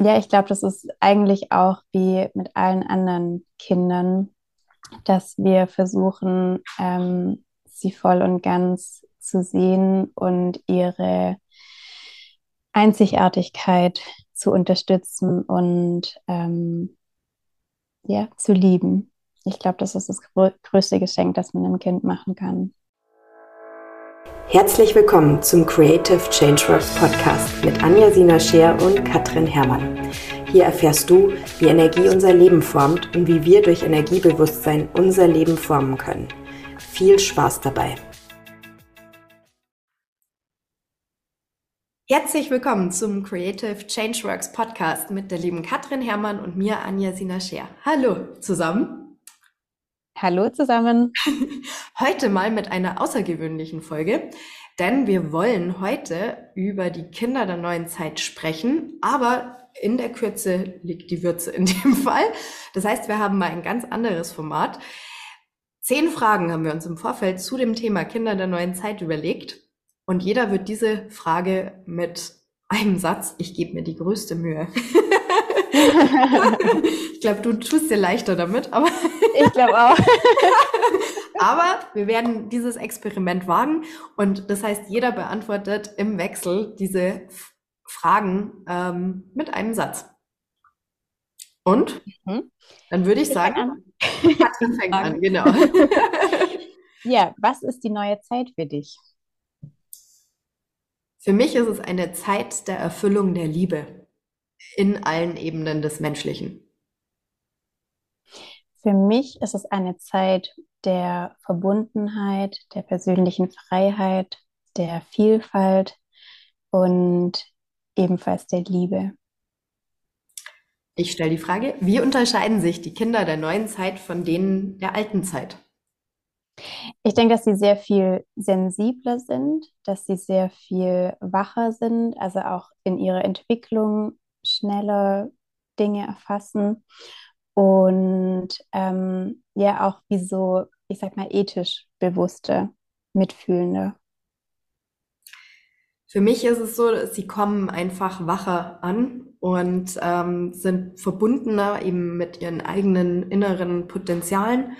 ja, ich glaube, das ist eigentlich auch wie mit allen anderen Kindern, dass wir versuchen, ähm, sie voll und ganz zu sehen und ihre Einzigartigkeit zu unterstützen und ähm, ja, zu lieben. Ich glaube, das ist das größte Geschenk, das man einem Kind machen kann. Herzlich willkommen zum Creative Changeworks Podcast mit Anja Sina Scher und Katrin Herrmann. Hier erfährst du, wie Energie unser Leben formt und wie wir durch Energiebewusstsein unser Leben formen können. Viel Spaß dabei! Herzlich willkommen zum Creative Changeworks Podcast mit der lieben Katrin Herrmann und mir, Anja Sina Scher. Hallo zusammen! Hallo zusammen. Heute mal mit einer außergewöhnlichen Folge, denn wir wollen heute über die Kinder der neuen Zeit sprechen, aber in der Kürze liegt die Würze in dem Fall. Das heißt, wir haben mal ein ganz anderes Format. Zehn Fragen haben wir uns im Vorfeld zu dem Thema Kinder der neuen Zeit überlegt und jeder wird diese Frage mit einem Satz, ich gebe mir die größte Mühe. ich glaube, du tust dir leichter damit, aber. ich glaube auch. aber wir werden dieses Experiment wagen und das heißt, jeder beantwortet im Wechsel diese Fragen ähm, mit einem Satz. Und? Mhm. Dann würde ich, ich sagen, Katrin fängt an, genau. ja, was ist die neue Zeit für dich? Für mich ist es eine Zeit der Erfüllung der Liebe in allen Ebenen des Menschlichen? Für mich ist es eine Zeit der Verbundenheit, der persönlichen Freiheit, der Vielfalt und ebenfalls der Liebe. Ich stelle die Frage, wie unterscheiden sich die Kinder der neuen Zeit von denen der alten Zeit? Ich denke, dass sie sehr viel sensibler sind, dass sie sehr viel wacher sind, also auch in ihrer Entwicklung schneller Dinge erfassen und ähm, ja auch wie so, ich sag mal, ethisch bewusste, mitfühlende. Für mich ist es so, sie kommen einfach wacher an und ähm, sind verbundener eben mit ihren eigenen inneren Potenzialen,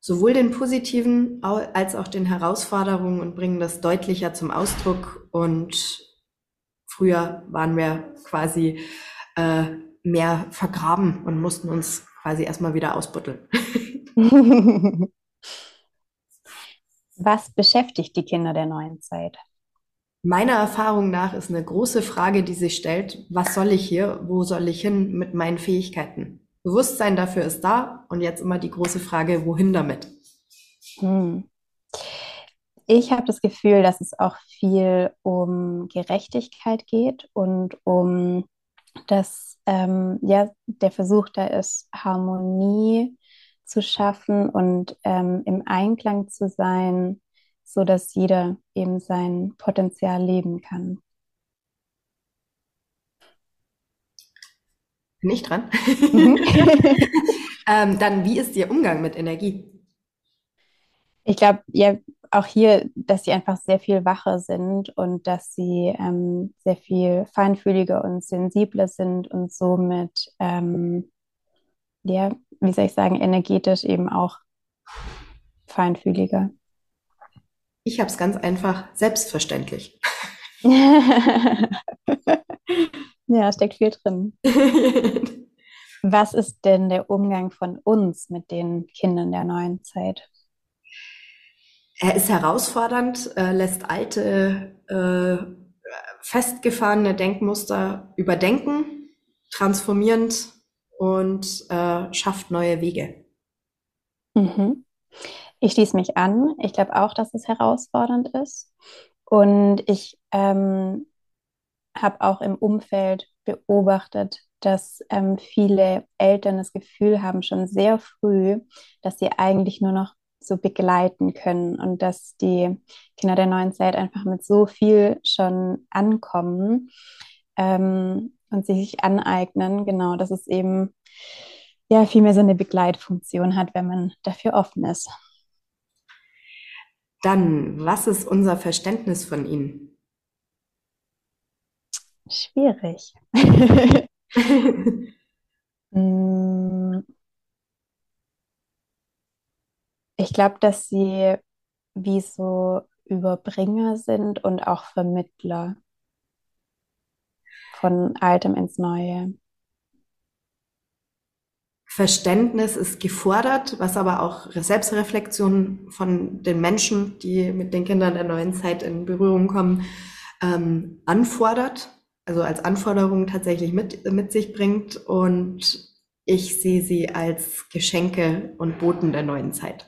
sowohl den positiven als auch den Herausforderungen und bringen das deutlicher zum Ausdruck. Und früher waren wir quasi äh, mehr vergraben und mussten uns quasi erstmal wieder ausbuddeln. Was beschäftigt die Kinder der neuen Zeit? Meiner Erfahrung nach ist eine große Frage, die sich stellt, was soll ich hier, wo soll ich hin mit meinen Fähigkeiten? Bewusstsein dafür ist da und jetzt immer die große Frage, wohin damit? Hm. Ich habe das Gefühl, dass es auch viel um Gerechtigkeit geht und um dass ähm, ja, der Versuch da ist, Harmonie zu schaffen und ähm, im Einklang zu sein, so dass jeder eben sein Potenzial leben kann. Bin ich dran? Mhm. ähm, dann, wie ist Ihr Umgang mit Energie? Ich glaube, ja, auch hier, dass sie einfach sehr viel wacher sind und dass sie ähm, sehr viel feinfühliger und sensibler sind und somit, ähm, ja, wie soll ich sagen, energetisch eben auch feinfühliger. Ich habe es ganz einfach selbstverständlich. ja, steckt viel drin. Was ist denn der Umgang von uns mit den Kindern der neuen Zeit? Er ist herausfordernd, äh, lässt alte, äh, festgefahrene Denkmuster überdenken, transformierend und äh, schafft neue Wege. Mhm. Ich schließe mich an. Ich glaube auch, dass es herausfordernd ist. Und ich ähm, habe auch im Umfeld beobachtet, dass ähm, viele Eltern das Gefühl haben, schon sehr früh, dass sie eigentlich nur noch so begleiten können und dass die Kinder der neuen Zeit einfach mit so viel schon ankommen ähm, und sich aneignen, genau, dass es eben ja viel mehr so eine Begleitfunktion hat, wenn man dafür offen ist. Dann, was ist unser Verständnis von ihnen? Schwierig. Ich glaube, dass sie wie so Überbringer sind und auch Vermittler von Altem ins Neue. Verständnis ist gefordert, was aber auch Selbstreflexion von den Menschen, die mit den Kindern der neuen Zeit in Berührung kommen, ähm, anfordert, also als Anforderung tatsächlich mit, mit sich bringt. Und ich sehe sie als Geschenke und Boten der neuen Zeit.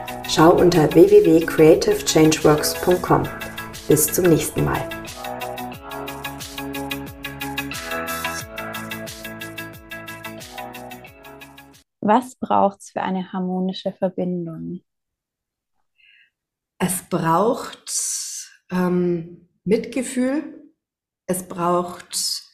Schau unter www.creativechangeworks.com. Bis zum nächsten Mal. Was braucht es für eine harmonische Verbindung? Es braucht ähm, Mitgefühl, es braucht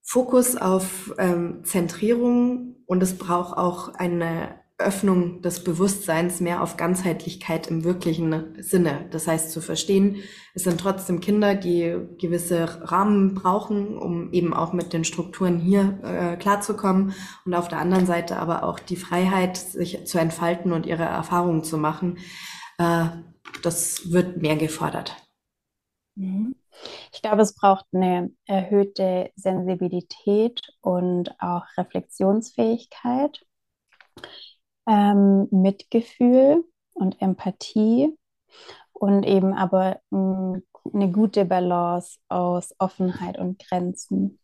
Fokus auf ähm, Zentrierung und es braucht auch eine Öffnung des Bewusstseins mehr auf Ganzheitlichkeit im wirklichen Sinne. Das heißt zu verstehen, es sind trotzdem Kinder, die gewisse Rahmen brauchen, um eben auch mit den Strukturen hier äh, klarzukommen. Und auf der anderen Seite aber auch die Freiheit, sich zu entfalten und ihre Erfahrungen zu machen. Äh, das wird mehr gefordert. Mhm. Ich glaube, es braucht eine erhöhte Sensibilität und auch Reflexionsfähigkeit ähm, Mitgefühl und Empathie und eben aber mh, eine gute Balance aus Offenheit und Grenzen.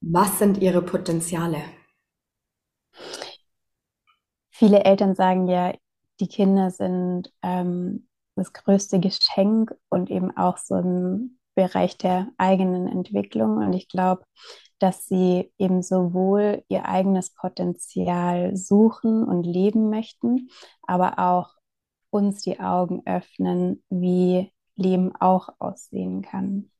Was sind Ihre Potenziale? Viele Eltern sagen ja, die Kinder sind ähm, das größte Geschenk und eben auch so ein Bereich der eigenen Entwicklung. Und ich glaube, dass sie eben sowohl ihr eigenes Potenzial suchen und leben möchten, aber auch uns die Augen öffnen, wie Leben auch aussehen kann.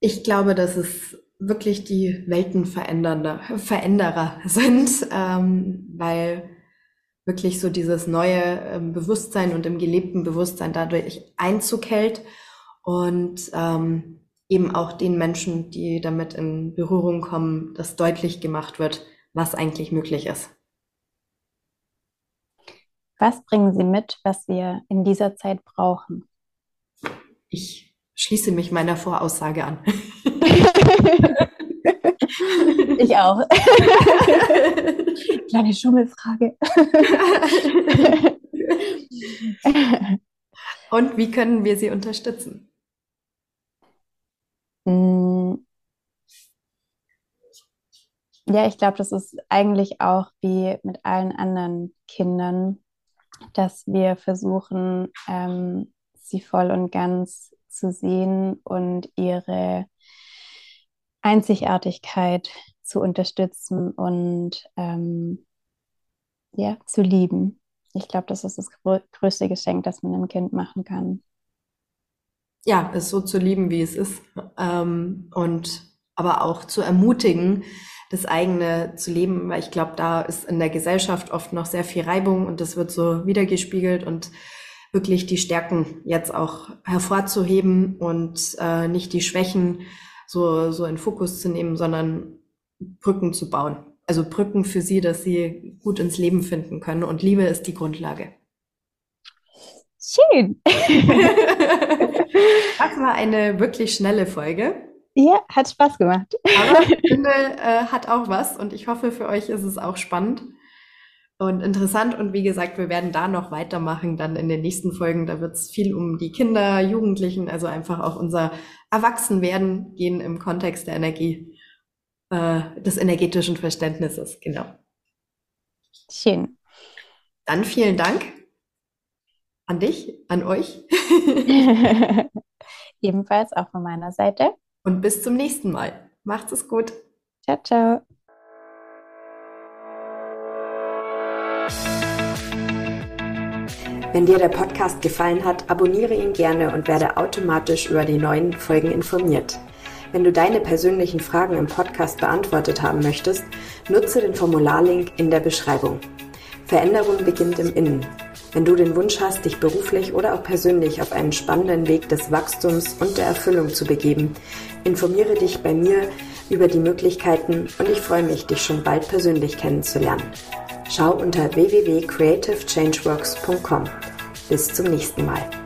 Ich glaube, dass es wirklich die Weltenveränderer sind, ähm, weil wirklich so dieses neue ähm, Bewusstsein und im gelebten Bewusstsein dadurch Einzug hält und ähm, eben auch den Menschen, die damit in Berührung kommen, dass deutlich gemacht wird, was eigentlich möglich ist. Was bringen Sie mit, was wir in dieser Zeit brauchen? Ich schließe mich meiner Voraussage an. ich auch. Kleine Schummelfrage. Und wie können wir sie unterstützen? Mm. Ja, ich glaube, das ist eigentlich auch wie mit allen anderen Kindern, dass wir versuchen, ähm, sie voll und ganz zu sehen und ihre Einzigartigkeit zu unterstützen und ähm, ja, zu lieben. Ich glaube, das ist das größte Geschenk, das man einem Kind machen kann ja, es so zu lieben, wie es ist. Ähm, und aber auch zu ermutigen, das eigene zu leben, weil ich glaube, da ist in der Gesellschaft oft noch sehr viel Reibung und das wird so wiedergespiegelt und wirklich die Stärken jetzt auch hervorzuheben und äh, nicht die Schwächen so, so in Fokus zu nehmen, sondern Brücken zu bauen. Also Brücken für sie, dass sie gut ins Leben finden können. Und Liebe ist die Grundlage. Schön. Das war eine wirklich schnelle Folge. Ja, hat Spaß gemacht. Aber ich finde, äh, hat auch was und ich hoffe, für euch ist es auch spannend und interessant. Und wie gesagt, wir werden da noch weitermachen, dann in den nächsten Folgen. Da wird es viel um die Kinder, Jugendlichen, also einfach auch unser Erwachsenwerden gehen im Kontext der Energie, äh, des energetischen Verständnisses, genau. Schön. Dann vielen Dank An dich, an euch. Ebenfalls auch von meiner Seite. Und bis zum nächsten Mal. Macht's es gut. Ciao, ciao. Wenn dir der Podcast gefallen hat, abonniere ihn gerne und werde automatisch über die neuen Folgen informiert. Wenn du deine persönlichen Fragen im Podcast beantwortet haben möchtest, nutze den Formularlink in der Beschreibung. Veränderung beginnt im Innen. Wenn du den Wunsch hast, dich beruflich oder auch persönlich auf einen spannenden Weg des Wachstums und der Erfüllung zu begeben, informiere dich bei mir über die Möglichkeiten und ich freue mich, dich schon bald persönlich kennenzulernen. Schau unter www.creativechangeworks.com. Bis zum nächsten Mal.